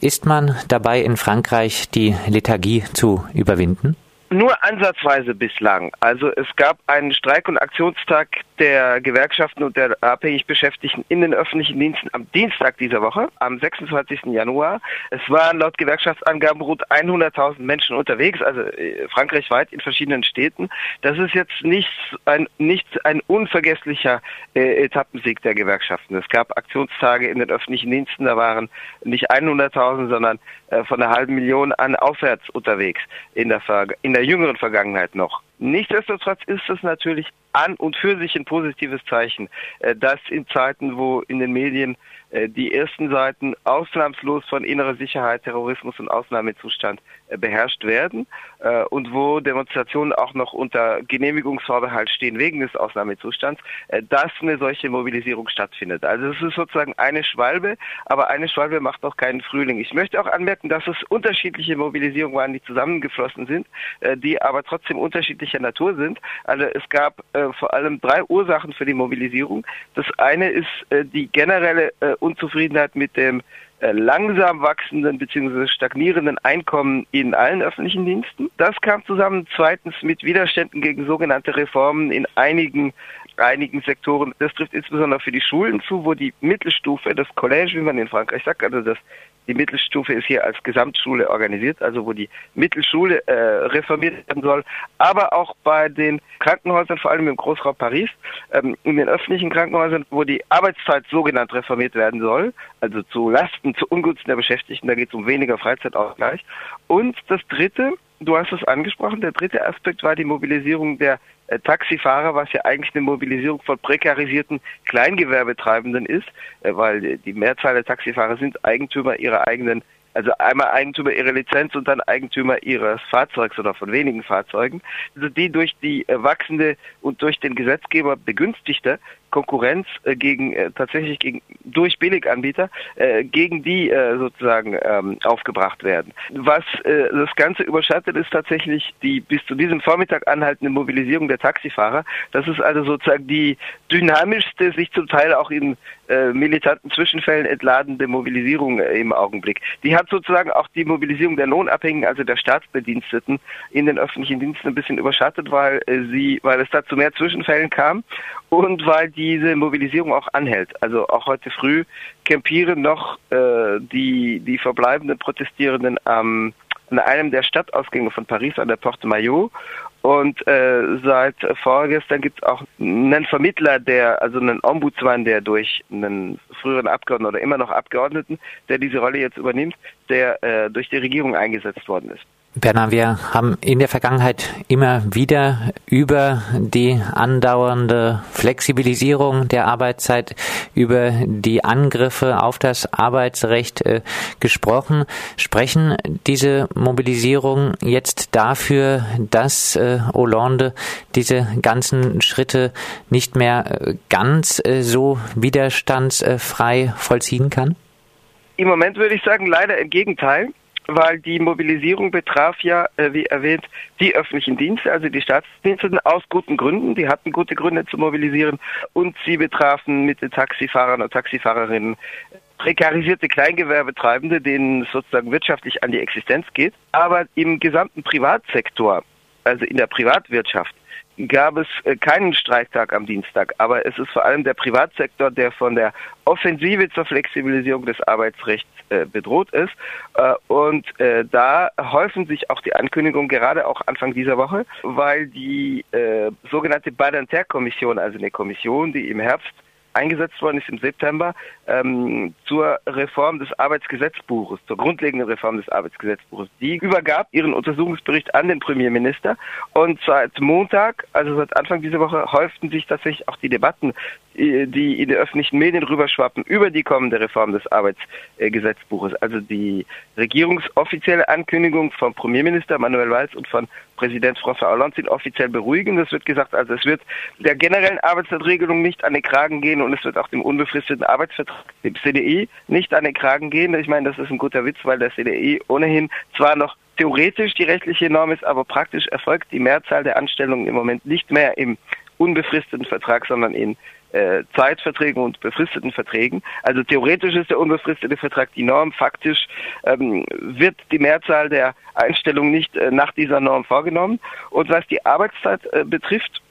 Ist man dabei in Frankreich die Lethargie zu überwinden? Nur ansatzweise bislang. Also es gab einen Streik- und Aktionstag der Gewerkschaften und der abhängig Beschäftigten in den öffentlichen Diensten am Dienstag dieser Woche, am 26. Januar. Es waren laut Gewerkschaftsangaben rund 100.000 Menschen unterwegs, also äh, frankreichweit in verschiedenen Städten. Das ist jetzt nicht ein, nicht ein unvergesslicher äh, Etappensieg der Gewerkschaften. Es gab Aktionstage in den öffentlichen Diensten, da waren nicht 100.000, sondern äh, von einer halben Million an aufwärts unterwegs in der, in der jüngeren Vergangenheit noch. Nichtsdestotrotz ist es natürlich an und für sich ein positives Zeichen, äh, dass in Zeiten, wo in den Medien äh, die ersten Seiten ausnahmslos von innerer Sicherheit, Terrorismus und Ausnahmezustand äh, beherrscht werden und wo Demonstrationen auch noch unter Genehmigungsvorbehalt stehen wegen des Ausnahmezustands, dass eine solche Mobilisierung stattfindet. Also es ist sozusagen eine Schwalbe, aber eine Schwalbe macht noch keinen Frühling. Ich möchte auch anmerken, dass es unterschiedliche Mobilisierungen waren, die zusammengeflossen sind, die aber trotzdem unterschiedlicher Natur sind. Also es gab äh, vor allem drei Ursachen für die Mobilisierung. Das eine ist äh, die generelle äh, Unzufriedenheit mit dem äh, langsam wachsenden bzw. stagnierenden Einkommen in allen öffentlichen Diensten. Das kam zusammen zweitens mit Widerständen gegen sogenannte Reformen in einigen einigen Sektoren. Das trifft insbesondere für die Schulen zu, wo die Mittelstufe, das Collège, wie man in Frankreich sagt, also das die Mittelstufe ist hier als Gesamtschule organisiert, also wo die Mittelschule äh, reformiert werden soll, aber auch bei den Krankenhäusern, vor allem im Großraum Paris, ähm, in den öffentlichen Krankenhäusern, wo die Arbeitszeit sogenannt reformiert werden soll, also zu Lasten, zu Ungunsten der Beschäftigten, da geht es um weniger Freizeitausgleich. Und das Dritte, du hast es angesprochen, der dritte Aspekt war die Mobilisierung der Taxifahrer, was ja eigentlich eine Mobilisierung von prekarisierten Kleingewerbetreibenden ist, äh, weil die Mehrzahl der Taxifahrer sind Eigentümer ihrer eigenen also einmal Eigentümer ihrer Lizenz und dann Eigentümer ihres Fahrzeugs oder von wenigen Fahrzeugen. Also die durch die äh, wachsende und durch den Gesetzgeber begünstigte Konkurrenz äh, gegen äh, tatsächlich gegen durch Billiganbieter äh, gegen die äh, sozusagen ähm, aufgebracht werden. Was äh, das Ganze überschattet ist tatsächlich die bis zu diesem Vormittag anhaltende Mobilisierung der Taxifahrer. Das ist also sozusagen die dynamischste, sich zum Teil auch in äh, militanten Zwischenfällen entladende Mobilisierung äh, im Augenblick. Die hat sozusagen auch die Mobilisierung der Lohnabhängigen, also der Staatsbediensteten in den öffentlichen Diensten ein bisschen überschattet, weil äh, sie, weil es da zu mehr Zwischenfällen kam und weil diese Mobilisierung auch anhält. Also auch heute früh campieren noch äh, die, die verbleibenden Protestierenden am, an einem der Stadtausgänge von Paris an der Porte Maillot. Und äh, seit vorgestern gibt es auch einen Vermittler, der, also einen Ombudsmann, der durch einen früheren Abgeordneten oder immer noch Abgeordneten, der diese Rolle jetzt übernimmt, der äh, durch die Regierung eingesetzt worden ist. Bernhard, wir haben in der Vergangenheit immer wieder über die andauernde Flexibilisierung der Arbeitszeit, über die Angriffe auf das Arbeitsrecht äh, gesprochen. Sprechen diese Mobilisierung jetzt dafür, dass äh, Hollande diese ganzen Schritte nicht mehr äh, ganz so widerstandsfrei vollziehen kann? Im Moment würde ich sagen, leider im Gegenteil weil die Mobilisierung betraf ja, äh, wie erwähnt, die öffentlichen Dienste, also die Staatsdienste aus guten Gründen. Die hatten gute Gründe zu mobilisieren und sie betrafen mit den Taxifahrern und Taxifahrerinnen prekarisierte Kleingewerbetreibende, denen sozusagen wirtschaftlich an die Existenz geht. Aber im gesamten Privatsektor, also in der Privatwirtschaft, gab es äh, keinen Streiktag am Dienstag, aber es ist vor allem der Privatsektor, der von der Offensive zur Flexibilisierung des Arbeitsrechts äh, bedroht ist. Äh, und da häufen sich auch die Ankündigungen gerade auch Anfang dieser Woche, weil die sogenannte Badinter-Kommission, also eine Kommission, die im Herbst eingesetzt worden ist im September ähm, zur Reform des Arbeitsgesetzbuches, zur grundlegenden Reform des Arbeitsgesetzbuches. Die übergab ihren Untersuchungsbericht an den Premierminister und seit Montag, also seit Anfang dieser Woche, häuften sich tatsächlich auch die Debatten, äh, die in den öffentlichen Medien rüberschwappen über die kommende Reform des Arbeitsgesetzbuches. Also die regierungsoffizielle Ankündigung vom Premierminister Manuel Valls und von Präsident François Hollande sind offiziell beruhigend. Es wird gesagt, also es wird der generellen Arbeitszeitregelung nicht an den Kragen gehen und es wird auch dem unbefristeten Arbeitsvertrag, dem CDI, nicht an den Kragen gehen. Ich meine, das ist ein guter Witz, weil der CDI ohnehin zwar noch theoretisch die rechtliche Norm ist, aber praktisch erfolgt die Mehrzahl der Anstellungen im Moment nicht mehr im unbefristeten Vertrag, sondern in äh, Zeitverträgen und befristeten Verträgen. Also theoretisch ist der unbefristete Vertrag die Norm, faktisch ähm, wird die Mehrzahl der Einstellungen nicht äh, nach dieser Norm vorgenommen. Und was die Arbeitszeit äh, betrifft,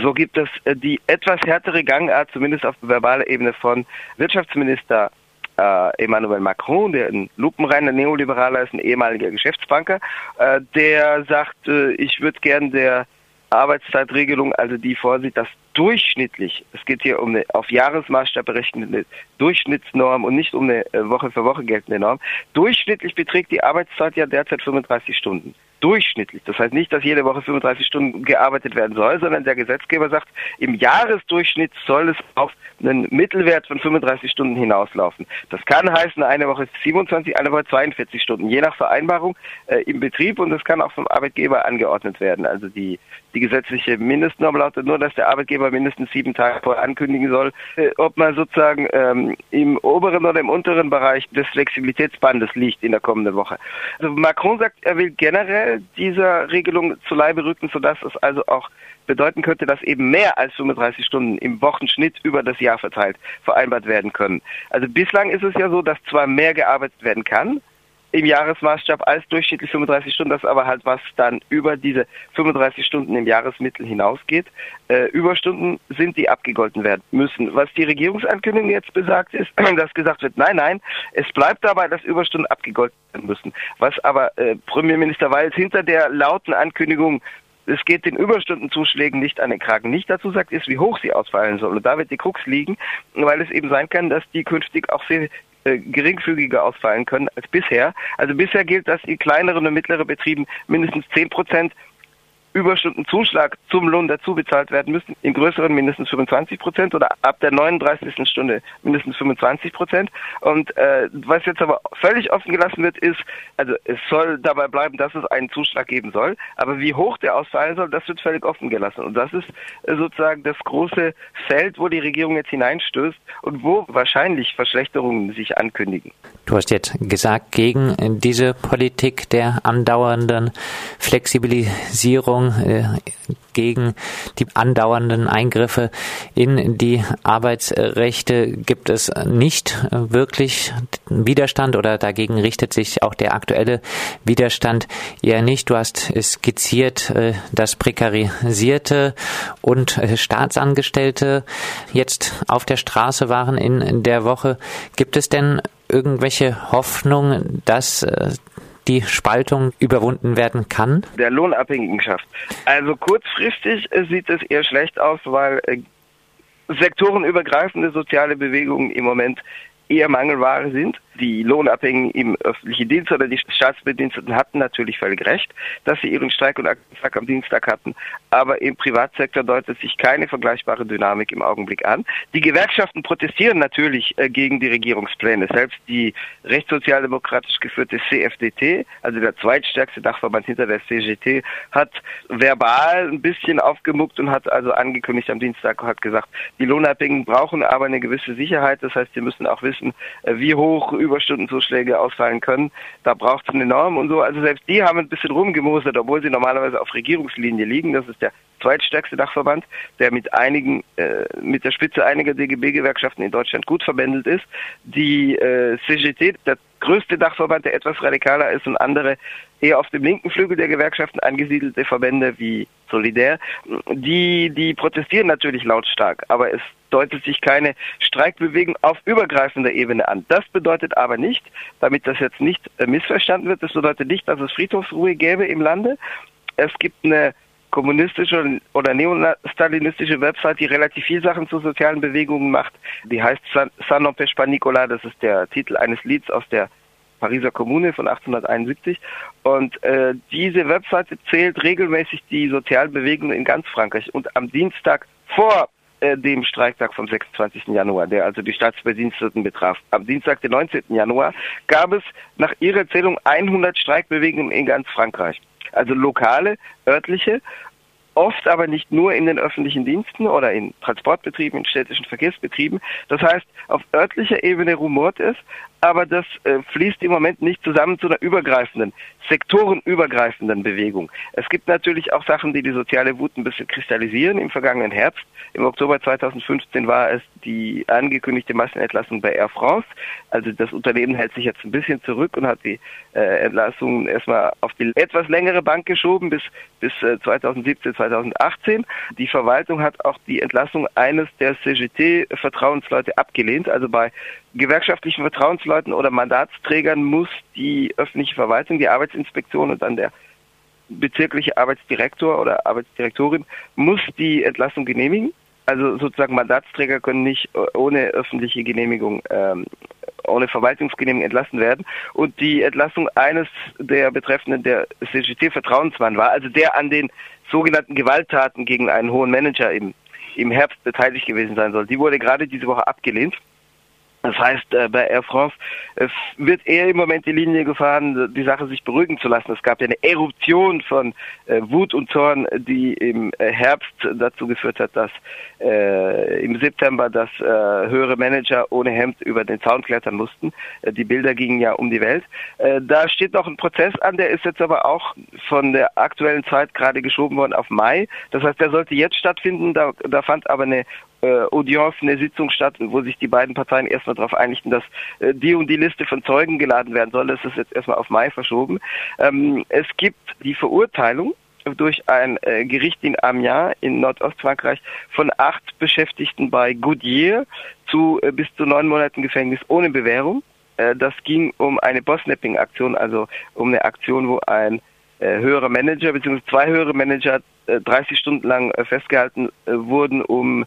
so gibt es äh, die etwas härtere Gangart, zumindest auf verbaler Ebene von Wirtschaftsminister äh, Emmanuel Macron, der ein lupenreiner Neoliberaler ist, ein ehemaliger Geschäftsbanker, äh, der sagt, äh, ich würde gern der Arbeitszeitregelung, also die vorsieht, dass durchschnittlich, es geht hier um eine auf Jahresmaßstab berechnete Durchschnittsnorm und nicht um eine äh, Woche für Woche geltende Norm, durchschnittlich beträgt die Arbeitszeit ja derzeit 35 Stunden durchschnittlich. Das heißt nicht, dass jede Woche 35 Stunden gearbeitet werden soll, sondern der Gesetzgeber sagt, im Jahresdurchschnitt soll es auf einen Mittelwert von 35 Stunden hinauslaufen. Das kann heißen, eine Woche 27, eine Woche 42 Stunden, je nach Vereinbarung äh, im Betrieb und das kann auch vom Arbeitgeber angeordnet werden. Also die, die gesetzliche Mindestnorm lautet nur, dass der Arbeitgeber mindestens sieben Tage vorher ankündigen soll, äh, ob man sozusagen ähm, im oberen oder im unteren Bereich des Flexibilitätsbandes liegt in der kommenden Woche. Also Macron sagt, er will generell dieser Regelung zu Leibe rücken, sodass es also auch bedeuten könnte, dass eben mehr als 35 Stunden im Wochenschnitt über das Jahr verteilt vereinbart werden können. Also bislang ist es ja so, dass zwar mehr gearbeitet werden kann, im Jahresmaßstab als durchschnittlich 35 Stunden, das aber halt was dann über diese 35 Stunden im Jahresmittel hinausgeht. Äh, Überstunden sind, die abgegolten werden müssen. Was die Regierungsankündigung jetzt besagt, ist, dass gesagt wird, nein, nein, es bleibt dabei, dass Überstunden abgegolten werden müssen. Was aber äh, Premierminister Walz hinter der lauten Ankündigung es geht den Überstundenzuschlägen nicht an den Kragen. Nicht dazu sagt, ist, wie hoch sie ausfallen sollen. Und da wird die Krux liegen, weil es eben sein kann, dass die künftig auch sehr äh, geringfügiger ausfallen können als bisher. Also bisher gilt, dass in kleineren und mittleren Betrieben mindestens 10 Prozent Überstundenzuschlag zum Lohn dazu bezahlt werden müssen, in größeren mindestens 25 Prozent oder ab der 39. Stunde mindestens 25 Prozent. Und äh, was jetzt aber völlig offen gelassen wird, ist, also es soll dabei bleiben, dass es einen Zuschlag geben soll, aber wie hoch der ausfallen soll, das wird völlig offen gelassen. Und das ist äh, sozusagen das große Feld, wo die Regierung jetzt hineinstößt und wo wahrscheinlich Verschlechterungen sich ankündigen. Du hast jetzt gesagt, gegen diese Politik der andauernden Flexibilisierung, äh, gegen die andauernden Eingriffe in die Arbeitsrechte gibt es nicht wirklich Widerstand oder dagegen richtet sich auch der aktuelle Widerstand eher nicht. Du hast skizziert, äh, dass Prekarisierte und äh, Staatsangestellte jetzt auf der Straße waren in der Woche. Gibt es denn irgendwelche Hoffnung, dass die Spaltung überwunden werden kann? Der Lohnabhängigenschaft. Also kurzfristig äh, sieht es eher schlecht aus, weil äh, sektorenübergreifende soziale Bewegungen im Moment eher Mangelware sind die Lohnabhängigen im öffentlichen Dienst oder die Staatsbediensteten hatten natürlich völlig recht, dass sie ihren Streik und Aktionstag am Dienstag hatten. Aber im Privatsektor deutet sich keine vergleichbare Dynamik im Augenblick an. Die Gewerkschaften protestieren natürlich äh, gegen die Regierungspläne. Selbst die rechtssozialdemokratisch geführte CFDT, also der zweitstärkste Dachverband hinter der CGT, hat verbal ein bisschen aufgemuckt und hat also angekündigt am Dienstag, hat gesagt, die Lohnabhängigen brauchen aber eine gewisse Sicherheit. Das heißt, sie müssen auch wissen, äh, wie hoch Überstundenzuschläge ausfallen können. Da braucht es eine Norm und so. Also selbst die haben ein bisschen rumgemosert, obwohl sie normalerweise auf Regierungslinie liegen. Das ist der zweitstärkste Dachverband, der mit einigen, äh, mit der Spitze einiger DGB-Gewerkschaften in Deutschland gut verbändelt ist. Die äh, CGT, der größte Dachverband, der etwas radikaler ist und andere eher auf dem linken Flügel der Gewerkschaften angesiedelte Verbände wie Solidär, die, die protestieren natürlich lautstark, aber es deutet sich keine Streikbewegung auf übergreifender Ebene an. Das bedeutet aber nicht, damit das jetzt nicht äh, missverstanden wird, das bedeutet nicht, dass es Friedhofsruhe gäbe im Lande. Es gibt eine kommunistische oder neostalinistische Website, die relativ viel Sachen zu sozialen Bewegungen macht. Die heißt San, San Pas das ist der Titel eines Lieds aus der Pariser Kommune von 1871. Und äh, diese Webseite zählt regelmäßig die sozialen Bewegungen in ganz Frankreich. Und am Dienstag vor äh, dem Streiktag vom 26. Januar, der also die Staatsbediensteten betraf, am Dienstag, den 19. Januar, gab es nach ihrer Zählung 100 Streikbewegungen in ganz Frankreich also lokale, örtliche, oft aber nicht nur in den öffentlichen Diensten oder in Transportbetrieben, in städtischen Verkehrsbetrieben. Das heißt, auf örtlicher Ebene rumort es, aber das äh, fließt im Moment nicht zusammen zu einer übergreifenden, sektorenübergreifenden Bewegung. Es gibt natürlich auch Sachen, die die soziale Wut ein bisschen kristallisieren. Im vergangenen Herbst, im Oktober 2015 war es die angekündigte Massenentlassung bei Air France. Also das Unternehmen hält sich jetzt ein bisschen zurück und hat die äh, Entlassungen erstmal auf die etwas längere Bank geschoben bis bis äh, 2017, 2018. Die Verwaltung hat auch die Entlassung eines der CGT-Vertrauensleute abgelehnt. Also bei gewerkschaftlichen Vertrauensleuten oder Mandatsträgern muss die öffentliche Verwaltung, die Arbeitsinspektion und dann der bezirkliche Arbeitsdirektor oder Arbeitsdirektorin muss die Entlassung genehmigen. Also sozusagen Mandatsträger können nicht ohne öffentliche Genehmigung, ähm, ohne Verwaltungsgenehmigung entlassen werden. Und die Entlassung eines der Betreffenden, der CGT-Vertrauensmann war, also der an den sogenannten Gewalttaten gegen einen hohen Manager im, im Herbst beteiligt gewesen sein soll, die wurde gerade diese Woche abgelehnt. Das heißt, äh, bei Air France wird eher im Moment die Linie gefahren, die Sache sich beruhigen zu lassen. Es gab ja eine Eruption von äh, Wut und Zorn, die im äh, Herbst dazu geführt hat, dass äh, im September dass äh, höhere Manager ohne Hemd über den Zaun klettern mussten. Die Bilder gingen ja um die Welt. Äh, da steht noch ein Prozess an, der ist jetzt aber auch von der aktuellen Zeit gerade geschoben worden auf Mai. Das heißt, der sollte jetzt stattfinden. Da, da fand aber eine äh, Audience, eine Sitzung statt, wo sich die beiden Parteien erstmal darauf einigten, dass äh, die und die Liste von Zeugen geladen werden soll. Das ist jetzt erstmal auf Mai verschoben. Ähm, es gibt die Verurteilung durch ein äh, Gericht in Amiens in Nordostfrankreich von acht Beschäftigten bei Goodyear zu äh, bis zu neun Monaten Gefängnis ohne Bewährung. Äh, das ging um eine Bossnapping-Aktion, also um eine Aktion, wo ein äh, höherer Manager bzw. zwei höhere Manager 30 äh, Stunden lang äh, festgehalten äh, wurden, um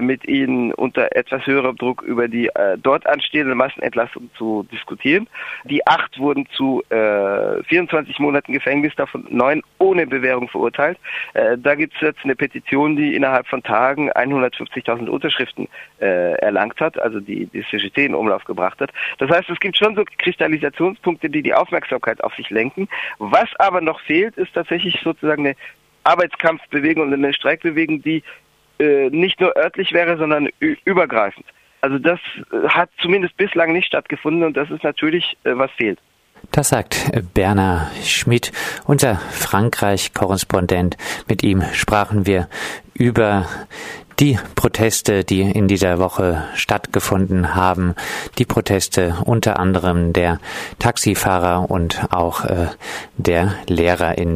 mit ihnen unter etwas höherem Druck über die dort anstehende Massenentlassung zu diskutieren. Die acht wurden zu 24 Monaten Gefängnis, davon neun ohne Bewährung verurteilt. Da gibt es jetzt eine Petition, die innerhalb von Tagen 150.000 Unterschriften erlangt hat, also die die CGT in Umlauf gebracht hat. Das heißt, es gibt schon so Kristallisationspunkte, die die Aufmerksamkeit auf sich lenken. Was aber noch fehlt, ist tatsächlich sozusagen eine Arbeitskampfbewegung und eine Streikbewegung, die äh, nicht nur örtlich wäre, sondern übergreifend. Also das äh, hat zumindest bislang nicht stattgefunden und das ist natürlich, äh, was fehlt. Das sagt Berner Schmidt, unser Frankreich-Korrespondent. Mit ihm sprachen wir über die Proteste, die in dieser Woche stattgefunden haben, die Proteste unter anderem der Taxifahrer und auch äh, der Lehrer in